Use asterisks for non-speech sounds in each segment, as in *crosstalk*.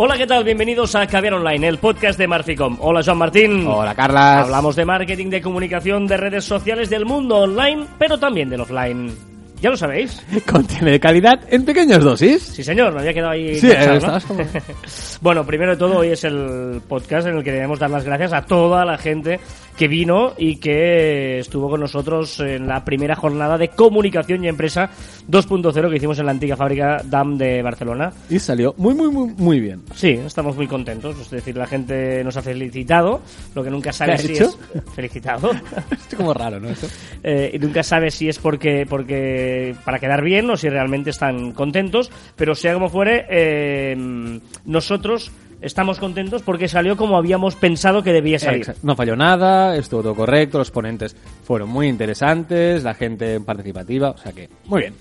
Hola, ¿qué tal? Bienvenidos a Caviar Online, el podcast de Marficom. Hola, Joan Martín. Hola, Carlas. Hablamos de marketing, de comunicación, de redes sociales, del mundo online, pero también del offline. ¿Ya lo sabéis? *laughs* Contiene de calidad en pequeñas dosis. Sí, señor, me había quedado ahí. Sí, estabas como- *laughs* bueno, primero de todo, hoy es el podcast en el que debemos dar las gracias a toda la gente que vino y que estuvo con nosotros en la primera jornada de comunicación y empresa 2.0 que hicimos en la antigua fábrica DAM de Barcelona. Y salió muy, muy, muy, muy bien. Sí, estamos muy contentos. Es decir, la gente nos ha felicitado, lo que nunca sabe ¿Qué ha si hecho? es *laughs* felicitado. *laughs* Es como raro, ¿no? Esto. Eh, y nunca sabe si es porque, porque para quedar bien o si realmente están contentos, pero sea como fuere, eh, nosotros estamos contentos porque salió como habíamos pensado que debía salir. No falló nada, estuvo todo correcto, los ponentes fueron muy interesantes, la gente participativa, o sea que, muy bien.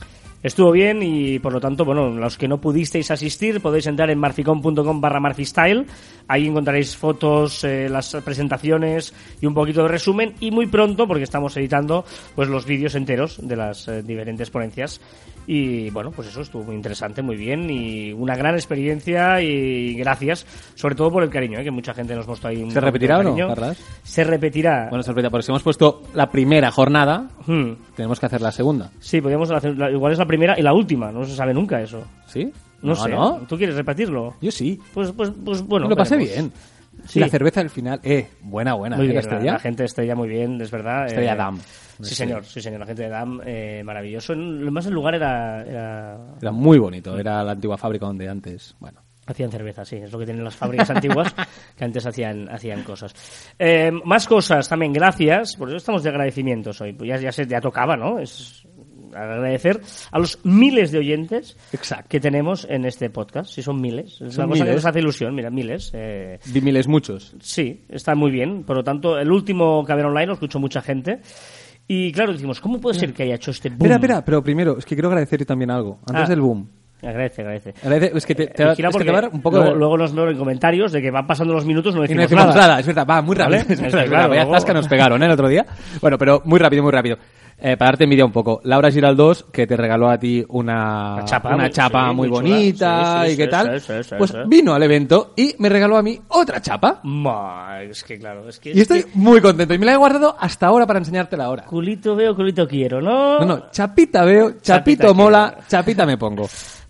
Estuvo bien y por lo tanto, bueno, los que no pudisteis asistir podéis entrar en marficom.com barra marfistyle. Ahí encontraréis fotos, eh, las presentaciones y un poquito de resumen. Y muy pronto, porque estamos editando pues los vídeos enteros de las eh, diferentes ponencias. Y bueno, pues eso estuvo muy interesante, muy bien y una gran experiencia y gracias, sobre todo por el cariño, eh, que mucha gente nos mostró ahí. un ¿Se repetirá o no. Carlas? Se repetirá. Bueno, sorpresa, porque si hemos puesto la primera jornada, Hmm. tenemos que hacer la segunda. Sí, podríamos hacer, igual es la primera y la última, no se sabe nunca eso. ¿Sí? No, sé. ¿no? ¿Tú quieres repetirlo? Yo sí. Pues, pues, pues bueno. Lo pasé veremos. bien. Sí. La cerveza al final, eh, buena, buena. Muy ¿eh, bien, la la, gente estrella muy bien, es verdad. Estrella eh, Damm. Sí, señor, sí, señor. La gente de DAM, eh, maravilloso. Lo más el lugar era, era- Era muy bonito, era la antigua fábrica donde antes, bueno. Hacían cerveza, sí, es lo que tienen las fábricas antiguas *laughs* que antes hacían, hacían cosas. Eh, más cosas también, gracias, por eso estamos de agradecimientos hoy. Pues ya, ya, se, ya tocaba, ¿no? Es agradecer a los miles de oyentes Exacto. que tenemos en este podcast. Si son miles, es Son una cosa que nos hace ilusión, mira, miles. Eh, Vi miles muchos. Sí, está muy bien. Por lo tanto, el último Caber Online lo escuchó mucha gente. Y claro, decimos, ¿cómo puede ser que haya hecho este boom? Espera, espera, pero primero, es que quiero agradecer también algo. Antes Ah. del boom. Agradece, agradece. Agradece- es que te, te, Eh, es que porque te va a dar un poco luego, de... luego nos veo en comentarios de que van pasando los minutos no Y decimos, no decimos nada. nada. es verdad, va muy rápido. ¿Vale? Es Es verdad, que *laughs* es claro, verdad, vaya luego- zasca nos pegaron ¿eh? el otro día. Bueno, pero muy rápido, muy rápido. Eh, para darte envidia un poco, Laura Giraldós, que te regaló a ti una, Una chapa, una muy- chapa sí, muy, bonita Sí, sí, y qué tal, pues vino al evento y me regaló a mí otra chapa. Ma, es que claro, es que... Y es estoy que muy contento. Y me la he guardado hasta ahora para enseñártela ahora. Culito veo, culito quiero, ¿no? No, no, chapita veo, chapito Chapita mola, quiero. chapita me pongo.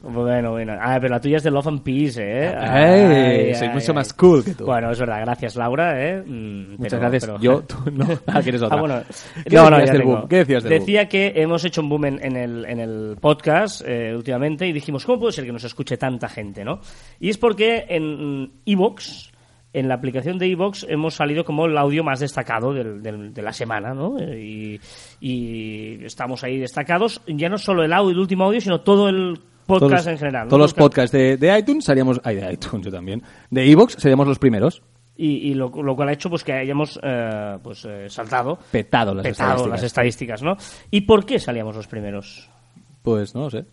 Bueno, bueno. Ah, pero la tuya es de Love and Peace, ¿eh? Ay, soy mucho más cool que tú. Bueno, es verdad. Gracias, Laura, ¿eh? Mm, Muchas pero- gracias. pero- Yo, tú, no. *laughs* Ah, quieres otra. Ah, bueno. ¿Qué No, no, ya del boom? ¿Qué decías del boom? Decía que hemos hecho un boom en, en el, en el podcast eh, últimamente y dijimos, ¿cómo puede ser que nos escuche tanta gente, no? Y es porque en Evox, en la aplicación de Evox, hemos salido como el audio más destacado del- del- de la semana, ¿no? Y, y estamos ahí destacados, ya no solo el audio, el último audio, sino todo el podcast Todos- en general. ¿no? Todos los Podcast- podcasts de, de iTunes seríamos... Ay, de iTunes yo también. De Evox seríamos los primeros. Y, y lo, lo cual ha hecho pues que hayamos eh, pues eh, saltado Petado las petado estadísticas. las estadísticas, ¿no? ¿Y por qué salíamos los primeros? Pues no lo sé.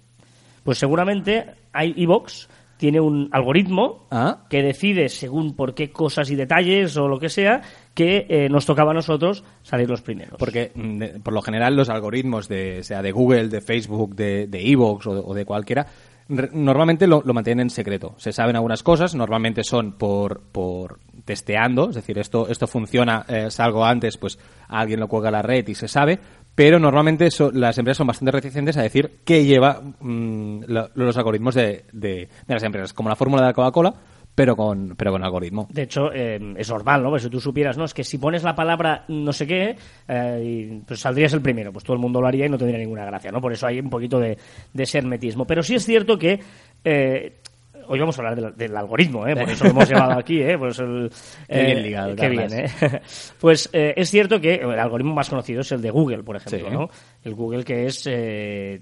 Pues seguramente hay Evox tiene un algoritmo Ah. que decide según por qué cosas y detalles o lo que sea que eh, nos tocaba a nosotros salir los primeros. Porque mm, de- por lo general los algoritmos de sea de Google, de Facebook, de de Evox o, de- o de cualquiera normalmente lo, lo mantienen en secreto. Se saben algunas cosas, normalmente son por, por testeando, es decir, esto esto funciona, eh, salgo antes, pues alguien lo cuelga a la red y se sabe, pero normalmente las empresas son bastante reticentes a decir qué lleva mm, lo- los algoritmos de, de- las empresas, como la fórmula de la Coca-Cola, pero con pero con algoritmo. De hecho, eh, es normal, ¿no? Pues si tú supieras, ¿no? Es que si pones la palabra no sé qué, eh, pues saldrías el primero. Pues todo el mundo lo haría y no tendría ninguna gracia, ¿no? Por eso hay un poquito de, de. Pero sí es cierto que... eh, Hoy vamos a hablar del, del algoritmo, ¿eh? por *laughs* eso lo hemos llevado aquí. ¿eh? Pues el, Qué bien eh, ligado, Qué bien. ¿eh? *laughs* Pues eh, es cierto que el algoritmo más conocido es el de Google, por ejemplo. Sí. ¿no? El Google que es,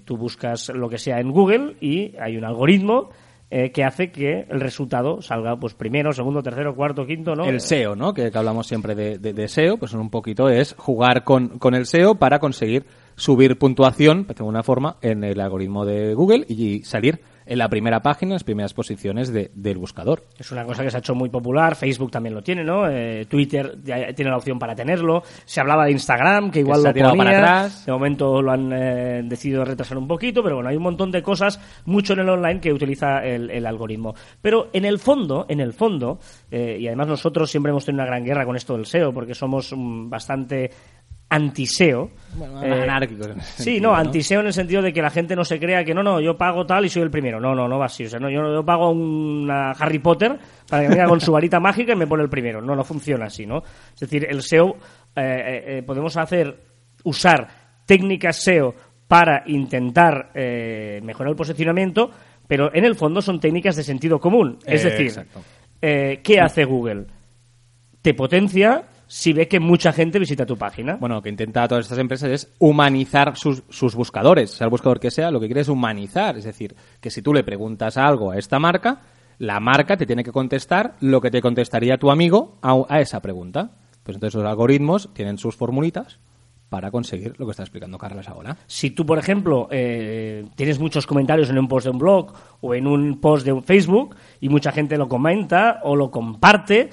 tú buscas lo que sea en Google y hay un algoritmo eh, que hace que el resultado salga pues primero, segundo, tercero, cuarto, quinto, ¿no? El SEO, ¿no? Que, que hablamos siempre de, de- de SEO, pues un poquito es jugar con, con el SEO para conseguir subir puntuación, de alguna forma, en el algoritmo de Google y salir en la primera página, en las primeras posiciones de- del buscador. Es una cosa que se ha hecho muy popular, Facebook también lo tiene, ¿no? Eh, Twitter ya tiene la opción para tenerlo. Se hablaba de Instagram, que igual se ha lo tirado ponía. para atrás. De momento lo han eh, decidido retrasar un poquito, pero bueno, hay un montón de cosas, mucho en el online, que utiliza el, el algoritmo. Pero en el fondo, en el fondo, eh, y además nosotros siempre hemos tenido una gran guerra con esto del SEO, porque somos mm, bastante anti-SEO. Bueno, Eh, ese Sí, no, ¿no? antiseo en el sentido de que la gente no se crea que no, no, yo pago tal y soy el primero. No, no, no va así. O sea, no, yo, yo pago una Harry Potter para que venga con su varita *laughs* mágica y me pone el primero. No, no funciona así, ¿no? Es decir, el SEO, eh, eh, podemos hacer, usar técnicas SEO para intentar mejorar el posicionamiento, pero en el fondo son técnicas de sentido común. Es decir, ¿qué hace Google? Te potencia si ve que mucha gente visita tu página. Bueno, lo que intenta todas estas empresas es humanizar sus, sus buscadores. Sea el buscador que sea, lo que quiere es humanizar. Es decir, que si tú le preguntas algo a esta marca, la marca te tiene que contestar lo que te contestaría tu amigo a, a esa pregunta. Pues entonces los algoritmos tienen sus formulitas para conseguir lo que está explicando Carlos ahora. Si tú, por ejemplo, eh, tienes muchos comentarios en un post de un blog o en un post de un Facebook y mucha gente lo comenta o lo comparte,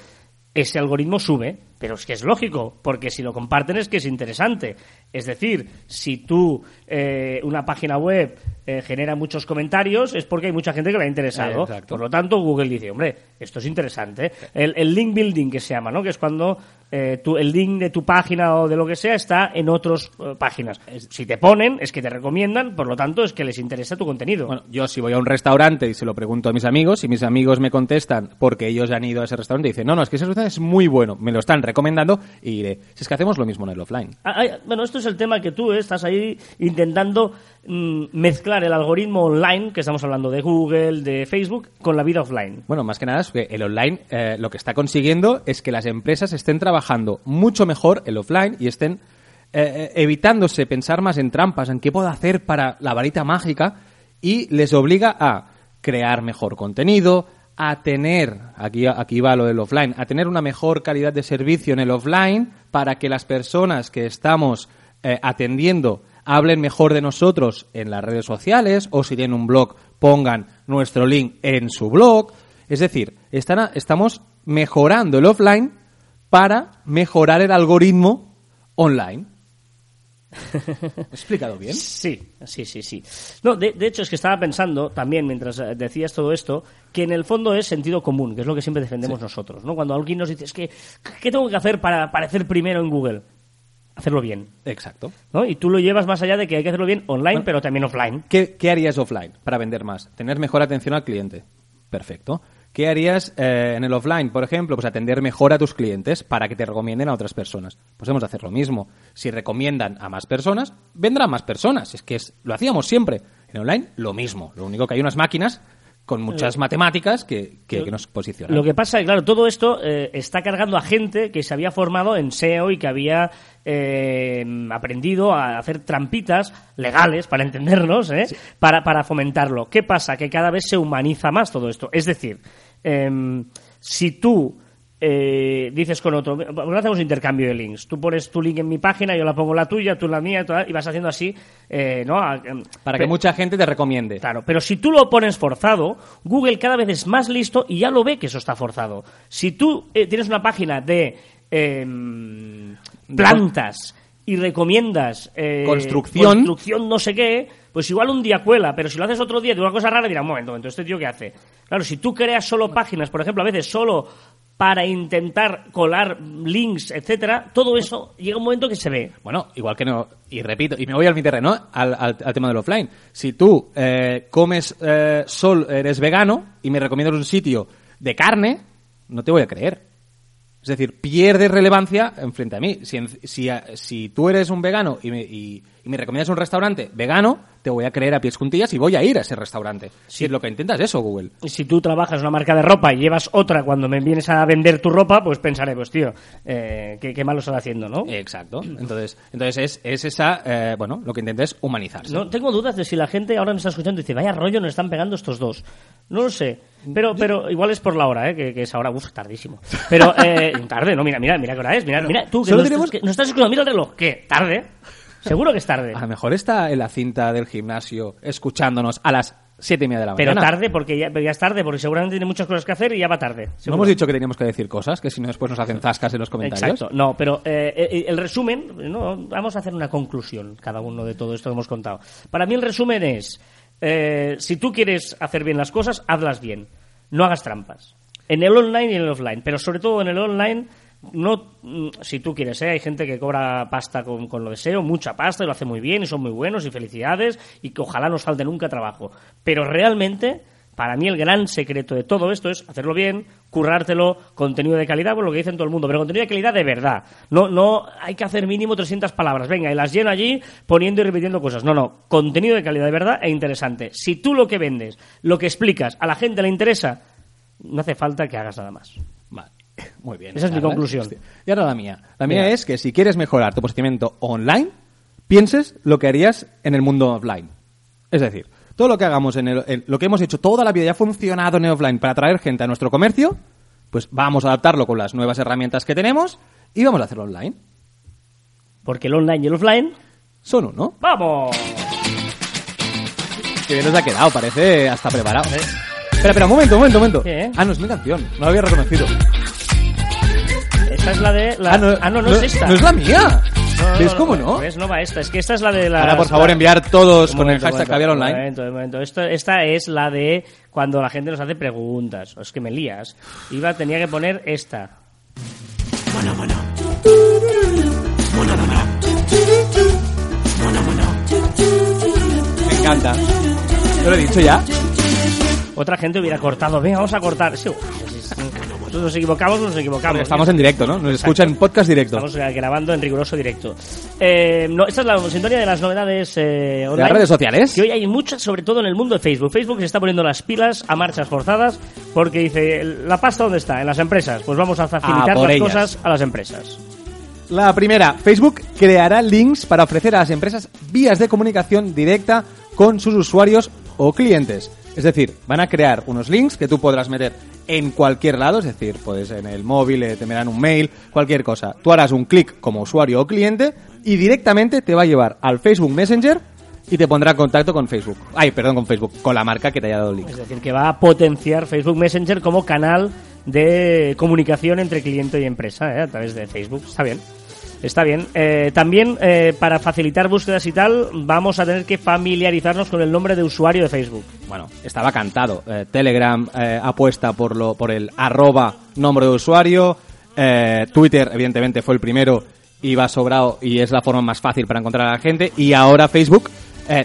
ese algoritmo sube. Pero es que es lógico, porque si lo comparten es que es interesante. Es decir, si tú, eh, una página web eh, genera muchos comentarios, es porque hay mucha gente que le ha interesado. Exacto. Por lo tanto, Google dice, hombre, esto es interesante. El, el link building que se llama, ¿no? Que es cuando eh, tu- el link de tu página o de lo que sea está en otras páginas. Es- Si te ponen, es que te recomiendan, por lo tanto, es que les interesa tu contenido. Bueno, yo si voy a un restaurante y se lo pregunto a mis amigos, y mis amigos me contestan porque ellos han ido a ese restaurante y dicen, no, no, es que ese restaurante es muy bueno, me lo están recomendando y diré, si es que hacemos lo mismo en el offline. Ah, ah, bueno, esto es el tema que tú eh, estás ahí intentando mezclar el algoritmo online, que estamos hablando de Google, de Facebook, con la vida offline. Bueno, más que nada el online eh, lo que está consiguiendo es que las empresas estén trabajando mucho mejor el offline y estén eh, eh, evitándose pensar más en trampas, en qué puedo hacer para la varita mágica y les obliga a crear mejor contenido, a tener, aquí, aquí va lo del offline, a tener una mejor calidad de servicio en el offline para que las personas que estamos atendiendo hablen mejor de nosotros en las redes sociales o si tienen un blog pongan nuestro link en su blog. Es decir, están a- estamos mejorando el offline para mejorar el algoritmo online. ¿He *laughs* explicado bien? Sí, sí, sí, sí. No, de, de hecho es que estaba pensando también, mientras eh, decías todo esto, que en el fondo es sentido común, que es lo que siempre defendemos nosotros, ¿no? Cuando alguien nos dice, es que, ¿qué tengo que hacer para aparecer primero en Google? Hacerlo bien, Exacto. ¿no? Y tú lo llevas más allá de que hay que hacerlo bien online, pero también offline. ¿Qué, qué harías offline para vender más? Tener mejor atención al cliente. Perfecto. ¿Qué harías eh, en el offline, por ejemplo? Pues atender mejor a tus clientes para que te recomienden a otras personas. Pues hemos de hacer lo mismo. Si recomiendan a más personas, vendrán más personas. Es que es- lo hacíamos siempre. En online, lo mismo. Lo único que hay unas máquinas con muchas matemáticas que, que- que nos posicionan. Lo que pasa es que, claro, todo esto eh, está cargando a gente que se había formado en SEO y que había eh, aprendido a hacer trampitas legales, para entendernos, ¿eh? para, para fomentarlo. ¿Qué pasa? Que cada vez se humaniza más todo esto. Es decir, em, si tú eh, dices con otro, ¿por qué hacemos intercambio de links? Tú pones tu link en mi página, yo la pongo la tuya, tú la mía, toda- y vas haciendo así, eh, ¿no? A- em, para que mucha gente te recomiende. Claro, pero si tú lo pones forzado, Google cada vez es más listo y ya lo ve que eso está forzado. Si tú eh, tienes una página de em, plantas y recomiendas eh, Construcción. construcción no sé qué, pues igual un día cuela, pero si lo haces otro día de una cosa rara dirá, un momento, un momento, ¿este tío qué hace? Claro, si tú creas solo páginas, por ejemplo, a veces solo para intentar colar links, etcétera, todo eso llega un momento que se ve. Bueno, igual que no, y repito, y me voy al mi terreno, al, al- tema del offline. Si tú eh, comes eh, sol, eres vegano y me recomiendas un sitio de carne, no te voy a creer. Es decir, pierdes relevancia en frente a mí. Si, si, si tú eres un vegano y me, y- y me recomiendas un restaurante vegano, te voy a creer a pies juntillas y voy a ir a ese restaurante. Si lo que intentas es eso, Google. Y si tú trabajas una marca de ropa y llevas otra cuando me vienes a vender tu ropa, pues pensaré, pues tío, eh, qué, qué malo estás haciendo, ¿no? Exacto. Entonces, entonces es, es esa, eh, bueno, lo que intenta es humanizarse. No tengo dudas de si la gente ahora nos está escuchando y dice, vaya rollo nos están pegando estos dos. No lo sé. Pero, pero igual es por la hora, ¿eh? que, que es ahora, uff, tardísimo. Pero, eh, *laughs* tarde, no, mira, mira, mira qué hora es. Mira, mira, tú, que Solo nos, tenemos- que nos estás escuchando, mira el reloj. ¿Qué? ¿Tarde? Seguro que es tarde. A lo mejor está en la cinta del gimnasio escuchándonos a las siete y media de la Pero mañana. tarde, porque ya, pero ya es tarde, porque seguramente tiene muchas cosas que hacer y ya va tarde. ¿No hemos dicho que teníamos que decir cosas? Que si no después nos hacen zascas en los comentarios. Exacto, no, pero eh, eh, el resumen, no, vamos a hacer una conclusión cada uno de todo esto que hemos contado. Para mí el resumen es, eh, si tú quieres hacer bien las cosas, hazlas bien, no hagas trampas. En el online y en el offline, pero sobre todo en el online, no, mm, si tú quieres, ¿eh? hay gente que cobra pasta con, con lo deseo, mucha pasta y lo hace muy bien y son muy buenos y felicidades y que ojalá nos falte nunca trabajo. Pero realmente para mí el gran secreto de todo esto es hacerlo bien, currártelo, contenido de calidad, por lo que dicen todo el mundo, pero contenido de calidad de verdad. No, no hay que hacer mínimo 300 palabras, venga, y las lleno allí poniendo y repitiendo cosas. No, no, contenido de calidad de verdad e interesante. Si tú lo que vendes, lo que explicas, a la gente le interesa, no hace falta que hagas nada más. *laughs* Muy bien. Esa es mi conclusión. Hostia. Y ahora la mía. La mía es que si quieres mejorar tu posicionamiento online, pienses lo que harías en el mundo offline. Es decir, todo lo que hagamos en, el, en lo que hemos hecho toda la vida y ha funcionado en el offline para atraer gente a nuestro comercio, pues vamos a adaptarlo con las nuevas herramientas que tenemos y vamos a hacerlo online. Porque el online y el offline, Son uno. ¡vamos! Que bien nos ha quedado, parece hasta preparado. Espera, espera, un momento, un momento, un momento. ¿Qué? Ah, no, es mi canción. No la había reconocido. Esta es la de... La... Ah, no, no, es esta. No es la mía. No, no, ¿Ves no, cómo no? no? ¿Ves? No va esta, es que esta es la de la... Ahora, por favor, enviar todos con el hashtag Caviar Un Online. momento, un momento. Esto, esta es la de cuando la gente nos hace preguntas. Es que me lías. Iba, tenía que poner esta. Me encanta. ¿Te lo he dicho ya? Otra gente hubiera cortado. Venga, vamos a cortar. Sí, nosotros nos equivocamos, nos equivocamos. Porque estamos en directo, ¿no? Nos escuchan en podcast directo. Estamos eh, grabando en riguroso directo. Eh, no, esta es la sintonía de las novedades eh, online. las redes sociales? Que hoy hay muchas, sobre todo en el mundo de Facebook. Facebook se está poniendo las pilas a marchas forzadas porque dice, ¿la pasta dónde está? En las empresas. Pues vamos a facilitar Ah, por las ellas. cosas a las empresas. La primera, Facebook creará links para ofrecer a las empresas vías de comunicación directa con sus usuarios o clientes. Es decir, van a crear unos links que tú podrás meter en cualquier lado, es decir, pues en el móvil, eh, te enviarán un mail, cualquier cosa. Tú harás un clic como usuario o cliente y directamente te va a llevar al Facebook Messenger y te pondrá en contacto con Facebook. Ay, perdón, con Facebook, con la marca que te haya dado el link. Es decir, que va a potenciar Facebook Messenger como canal de comunicación entre cliente y empresa ¿eh? a través de Facebook. Está bien. Está bien. Eh, también, eh, para facilitar búsquedas y tal, vamos a tener que familiarizarnos con el nombre de usuario de Facebook. Bueno, estaba cantado. Eh, Telegram eh, apuesta por lo por el arroba nombre de usuario. Eh, Twitter, evidentemente, fue el primero y va sobrado y es la forma más fácil para encontrar a la gente. Y ahora Facebook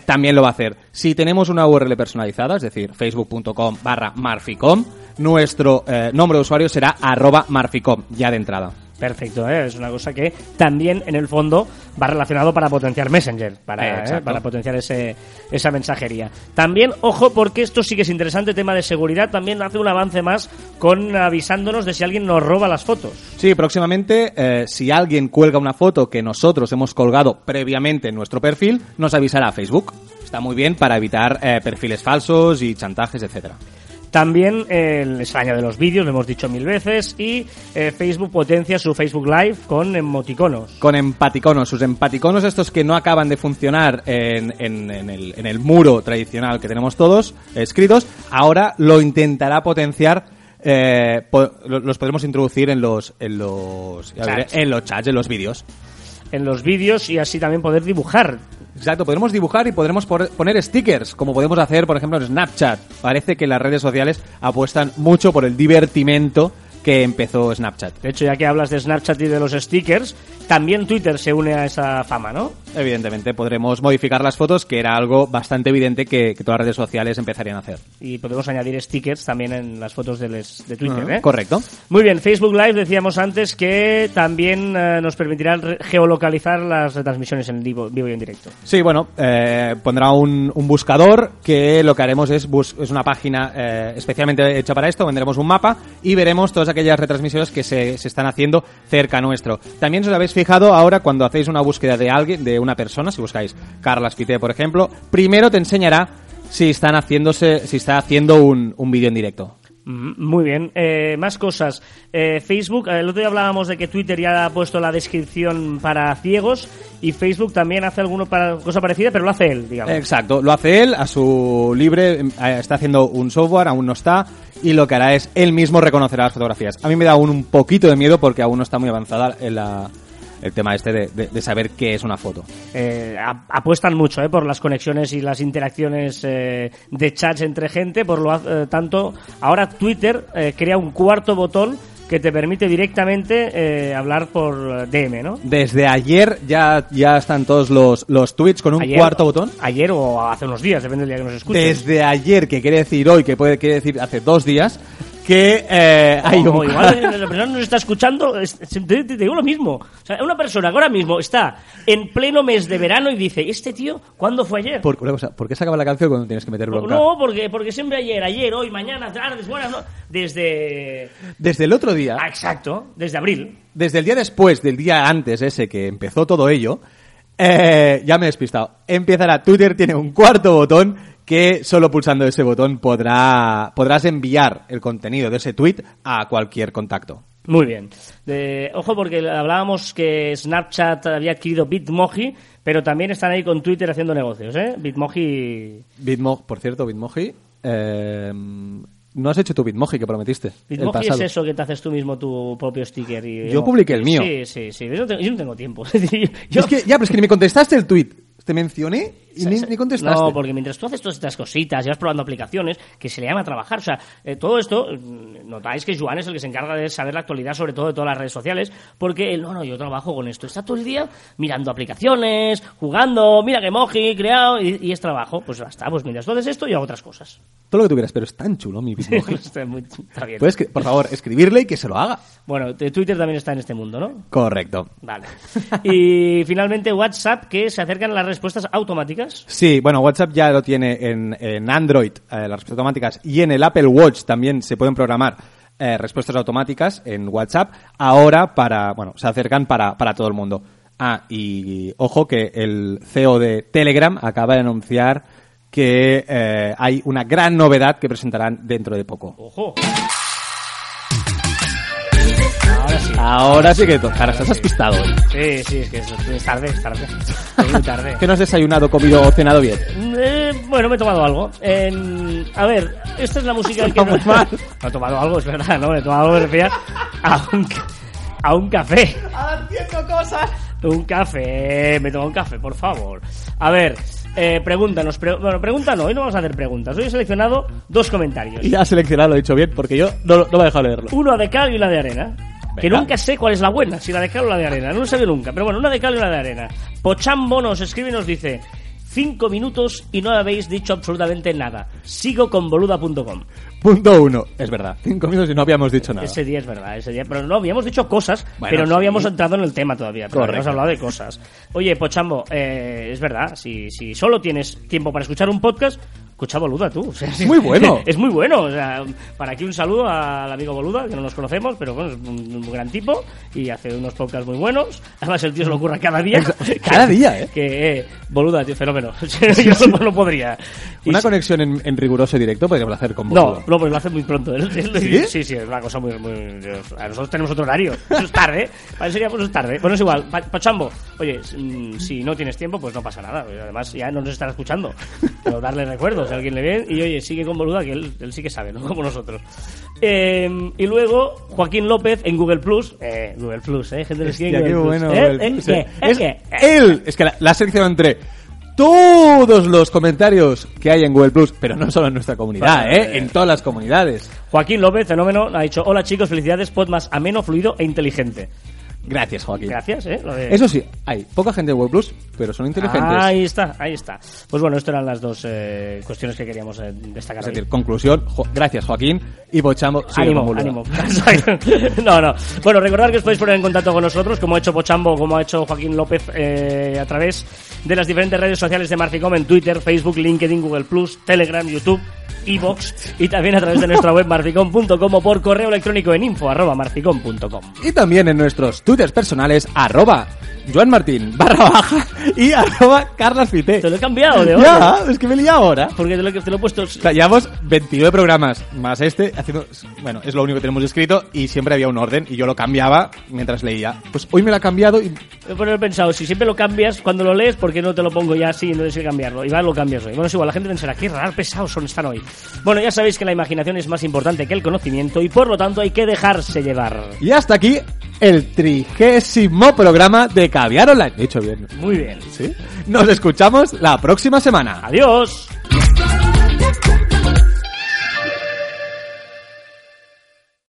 también lo va a hacer. Si tenemos una URL personalizada, es decir, facebook.com barra marficom, nuestro nombre de usuario será arroba marficom, ya de entrada. Perfecto, ¿eh? es una cosa que también en el fondo va relacionado para potenciar Messenger, para, ¿eh? para potenciar ese, esa mensajería. También, ojo, porque esto sí que es interesante, tema de seguridad, también hace un avance más con avisándonos de si alguien nos roba las fotos. Sí, próximamente, eh, si alguien cuelga una foto que nosotros hemos colgado previamente en nuestro perfil, nos avisará a Facebook. Está muy bien para evitar eh, perfiles falsos y chantajes, etcétera. También eh, les añade los vídeos, lo hemos dicho mil veces, y eh, Facebook potencia su Facebook Live con emoticonos. Con empaticonos, sus empaticonos estos que no acaban de funcionar en, en- en el, en el muro tradicional que tenemos todos escritos, ahora lo intentará potenciar. eh, po- los podremos introducir en los en los en los chats, en los vídeos. En los vídeos y así también poder dibujar. Exacto, podremos dibujar y podremos poner stickers, como podemos hacer, por ejemplo, en Snapchat. Parece que las redes sociales apuestan mucho por el divertimento que empezó Snapchat. De hecho, ya que hablas de Snapchat y de los stickers, también Twitter se une a esa fama, ¿no? Evidentemente, podremos modificar las fotos, que era algo bastante evidente que, que todas las redes sociales empezarían a hacer. Y podemos añadir stickers también en las fotos de, les- de Twitter, ¿eh? Correcto. Muy bien, Facebook Live decíamos antes que también eh, nos permitirá geolocalizar las retransmisiones en vivo, vivo y en directo. Sí, bueno, eh, pondrá un, un buscador que lo que haremos es, bus- es una página eh, especialmente hecha para esto, vendremos un mapa y veremos todas aquellas retransmisiones que se, se están haciendo cerca nuestro. También os habéis fijado ahora cuando hacéis una búsqueda de alguien, de una persona, si buscáis Carlas Pité, por ejemplo, primero te enseñará si están haciéndose, si está haciendo un, un vídeo en directo. Mm, Muy bien. Eh, más cosas. Eh, Facebook, el otro día hablábamos de que Twitter ya ha puesto la descripción para ciegos y Facebook también hace alguna para, cosa parecida, pero lo hace él, digamos. Exacto, lo hace él a su libre, eh, está haciendo un software, aún no está, y lo que hará es él mismo reconocerá las fotografías. A mí me da aún un poquito de miedo porque aún no está muy avanzada en la, el tema este de, de- de saber qué es una foto. Eh, ap- apuestan mucho eh, por las conexiones y las interacciones eh, de chats entre gente, por lo eh, tanto, ahora Twitter eh, crea un cuarto botón que te permite directamente eh, hablar por DM, ¿no? Desde ayer ya, ya están todos los, los tweets con un Ayer- cuarto botón. Ayer o hace unos días, depende del día que nos escuches. Desde ayer, que quiere decir hoy, que puede quiere decir hace dos días, que eh, hay un... igual *laughs* la persona nos está escuchando, es- te, te- te digo lo mismo. O sea, una persona que ahora mismo está en pleno mes de verano y dice, ¿este tío cuándo fue ayer? Por, una cosa, ¿por qué se acaba la canción cuando tienes que meter bronca? No, porque, porque siempre ayer, ayer, hoy, mañana, tardes, buenas, no. Desde... Desde el otro día, Ah, exacto, desde abril. desde el día después del día antes ese que empezó todo ello, eh, ya me he despistado. Empezará, Twitter tiene un cuarto botón que solo pulsando ese botón podrá, podrás enviar el contenido de ese tweet a cualquier contacto. Muy bien. De- ojo, porque hablábamos que Snapchat había adquirido Bitmoji, pero también están ahí con Twitter haciendo negocios, ¿eh? Bitmoji... Bitmo, por cierto, Bitmoji, eh, no has hecho tu Bitmoji que prometiste. Bitmoji es eso que te haces tú mismo tu propio sticker. Y, Yo publiqué el mío. Sí, sí, sí. Yo no tengo, yo no tengo tiempo. *laughs* Yo- Es que, ya, pero es que ni me contestaste el tweet. Te mencioné y ni, ni contestaste. No, porque mientras tú haces todas estas cositas y vas probando aplicaciones, que se le llama trabajar. O sea, eh, todo esto, mm, notáis que Joan es el que se encarga de saber la actualidad, sobre todo de todas las redes sociales, porque él, no, no, yo trabajo con esto. Está todo el día mirando aplicaciones, jugando, mira que emoji he creado, y, y es trabajo. Pues basta, pues mientras tú haces esto, yo hago otras cosas. Todo lo que tú quieras, pero es tan chulo mi *laughs* Bitmoji. está, muy- está bien. Puedes, por favor, escribirle y que se lo haga. Bueno, te- Twitter también está en este mundo, ¿no? Correcto. Vale. *laughs* Y finalmente WhatsApp, que se acercan las respuestas automáticas. Sí, bueno, WhatsApp ya lo tiene en, en Android, eh, las respuestas automáticas, y en el Apple Watch también se pueden programar eh, respuestas automáticas en WhatsApp. Ahora para, bueno, se acercan para, para todo el mundo. Ah, y ojo que el CEO de Telegram acaba de anunciar que eh, hay una gran novedad que presentarán dentro de poco. Ahora sí. Ahora sí que toca. Ahora estás despistado hoy. Sí, sí, es que es, es tarde, es tarde. *laughs* Es muy tarde. ¿Que no has desayunado, comido o cenado bien? Eh, bueno, me he tomado algo. En- a ver, esta es la música que... Muy mal. *laughs* No he tomado algo, es verdad, ¿no? Me he tomado algo, me refería a un, ca- a un café. Haciendo cosas. Un café, me tomo un café, por favor. A ver, eh, pregúntanos. pre- bueno, pregunta no, hoy no vamos a hacer preguntas. Hoy he seleccionado dos comentarios. Y ya has seleccionado, lo he dicho bien, porque yo no, no me he dejado leerlo. Uno de cal y una de arena. Que nunca sé cuál es la buena, si la de cal o la de arena. No lo sé nunca. Pero bueno, una de cal y una de arena. Pochambo nos escribe y nos dice: Cinco minutos y no habéis dicho absolutamente nada. Sigo con boluda.com. Punto uno. Es verdad. Cinco minutos y no habíamos dicho nada. Ese día es verdad, ese día. Pero no habíamos dicho cosas, Bueno, pero no sí. habíamos entrado en el tema todavía. Pero Correcto. habíamos hablado de cosas. Oye, Pochambo, eh, es verdad, si, si solo tienes tiempo para escuchar un podcast, escucha Boluda tú. O sea, sí. Muy bueno. *laughs* es muy bueno. O sea, para aquí un saludo al amigo Boluda, que no nos conocemos, pero bueno, es un, un gran tipo y hace unos podcasts muy buenos. Además, el tío se lo ocurra cada día. *laughs* Cada día, ¿eh? Que, eh, Boluda, tío, fenómeno. *laughs* Yo no, no podría. Y Una si- conexión en, en riguroso directo podríamos hacer con no, Boluda. no, pues lo hace muy pronto. ¿Sí? sí, sí, es una cosa muy, muy. a nosotros tenemos otro horario. Eso es tarde. Para eso sería, pues es tarde. Bueno, es igual. Pa- Pachambo, oye, mm, si no tienes tiempo, pues no pasa nada. Además, ya no nos estará escuchando. Pero darle recuerdos a alguien le ve. Y oye, sigue con boluda, que él, él sí que sabe, no *laughs* como nosotros. Eh, y luego, Joaquín López en Google Plus. Eh, Google Plus, ¿eh? Gente que Hostia, en qué Google Plus. bueno. ¿Eh? el- ¿Eh? él. Es que la, la sección entre todos los comentarios que hay en Google Plus, pero no solo en nuestra comunidad. ¿eh? En todas las comunidades. Joaquín López, fenómeno, ha dicho: Hola chicos, felicidades, pod más ameno, fluido e inteligente. Gracias, Joaquín. Gracias, ¿eh? Lo de- Eso sí, hay poca gente en Google Plus, pero son inteligentes. Ahí está, ahí está. Pues bueno, estas eran las dos eh, cuestiones que queríamos eh, destacar. Es hoy. decir, conclusión, jo- gracias Joaquín y Bochambo. Ánimo, ánimo. *laughs* no, no. Bueno, recordad que os podéis poner en contacto con nosotros, como ha hecho Pochambo, como ha hecho Joaquín López, eh, a través de las diferentes redes sociales de Marficom en Twitter, Facebook, LinkedIn, Google Telegram, YouTube. iVoox y también a través de nuestra web marficon.com o por correo electrónico en info arroba marficon.com. Y también en nuestros twitters personales, arroba Joan Martín, barra baja, y arroba Carlas Fité. Te lo he cambiado de Ya, orden. es que me lié ahora. Porque te lo, te lo he puesto... O sea, llevamos 29 programas más este, haciendo, bueno, es lo único que tenemos escrito y siempre había un orden y yo lo cambiaba mientras leía. Pues hoy me lo ha cambiado y Pero he pensado, si siempre lo cambias cuando lo lees, ¿por qué no te lo pongo ya así y no tienes que cambiarlo? Y va, lo cambias hoy. Bueno, es igual, la gente pensará, qué raro, pesados son, están hoy. Bueno, ya sabéis que la imaginación es más importante que el conocimiento y por lo tanto hay que dejarse llevar. Y hasta aquí el trigésimo programa de Caviar Online. Dicho bien. Muy bien. ¿Sí? Nos escuchamos la próxima semana. Adiós.